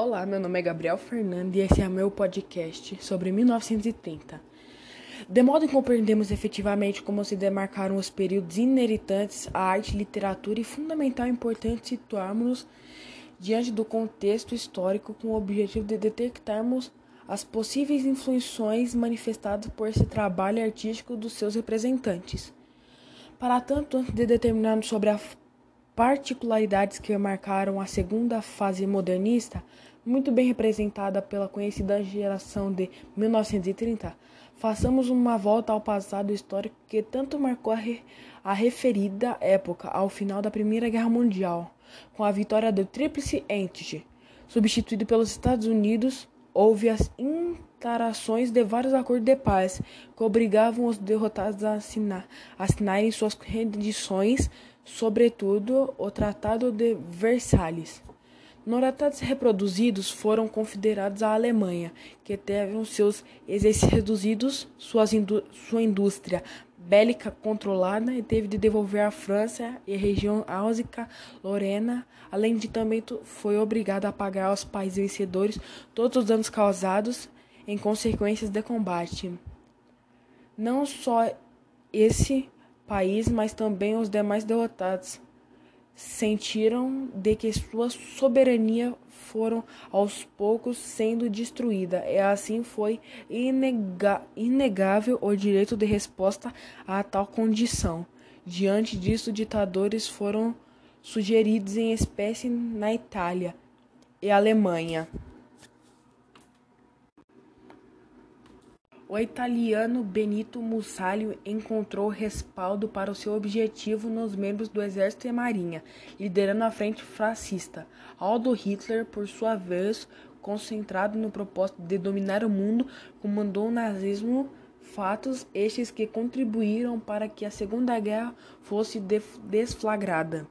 Olá, meu nome é Gabriel Fernando e esse é meu podcast sobre 1930. De modo que compreendemos efetivamente como se demarcaram os períodos inertantes à arte e literatura e fundamental e importante situarmos-nos diante do contexto histórico com o objetivo de detectarmos as possíveis influências manifestadas por esse trabalho artístico dos seus representantes. Para tanto, antes de determinarmos sobre a particularidades que marcaram a segunda fase modernista, muito bem representada pela conhecida geração de 1930, façamos uma volta ao passado histórico que tanto marcou a, re a referida época ao final da Primeira Guerra Mundial, com a vitória do Tríplice Entente, substituído pelos Estados Unidos, houve as interações de vários acordos de paz que obrigavam os derrotados a assinar, assinarem suas rendições sobretudo o Tratado de Versalhes. Nos tratados reproduzidos foram confederados à Alemanha, que teve seus exércitos reduzidos, indú sua indústria bélica controlada e teve de devolver à França e a região Áusica-Lorena, além de também foi obrigado a pagar aos países vencedores todos os danos causados em consequências de combate. Não só esse país, mas também os demais derrotados sentiram de que sua soberania foram aos poucos sendo destruída, e assim foi inega inegável o direito de resposta a tal condição. Diante disso, ditadores foram sugeridos em espécie na Itália e Alemanha. O italiano Benito Mussolini encontrou respaldo para o seu objetivo nos membros do exército e marinha, liderando a frente fascista. Adolf Hitler, por sua vez, concentrado no propósito de dominar o mundo, comandou o nazismo, fatos estes que contribuíram para que a Segunda Guerra fosse desflagrada.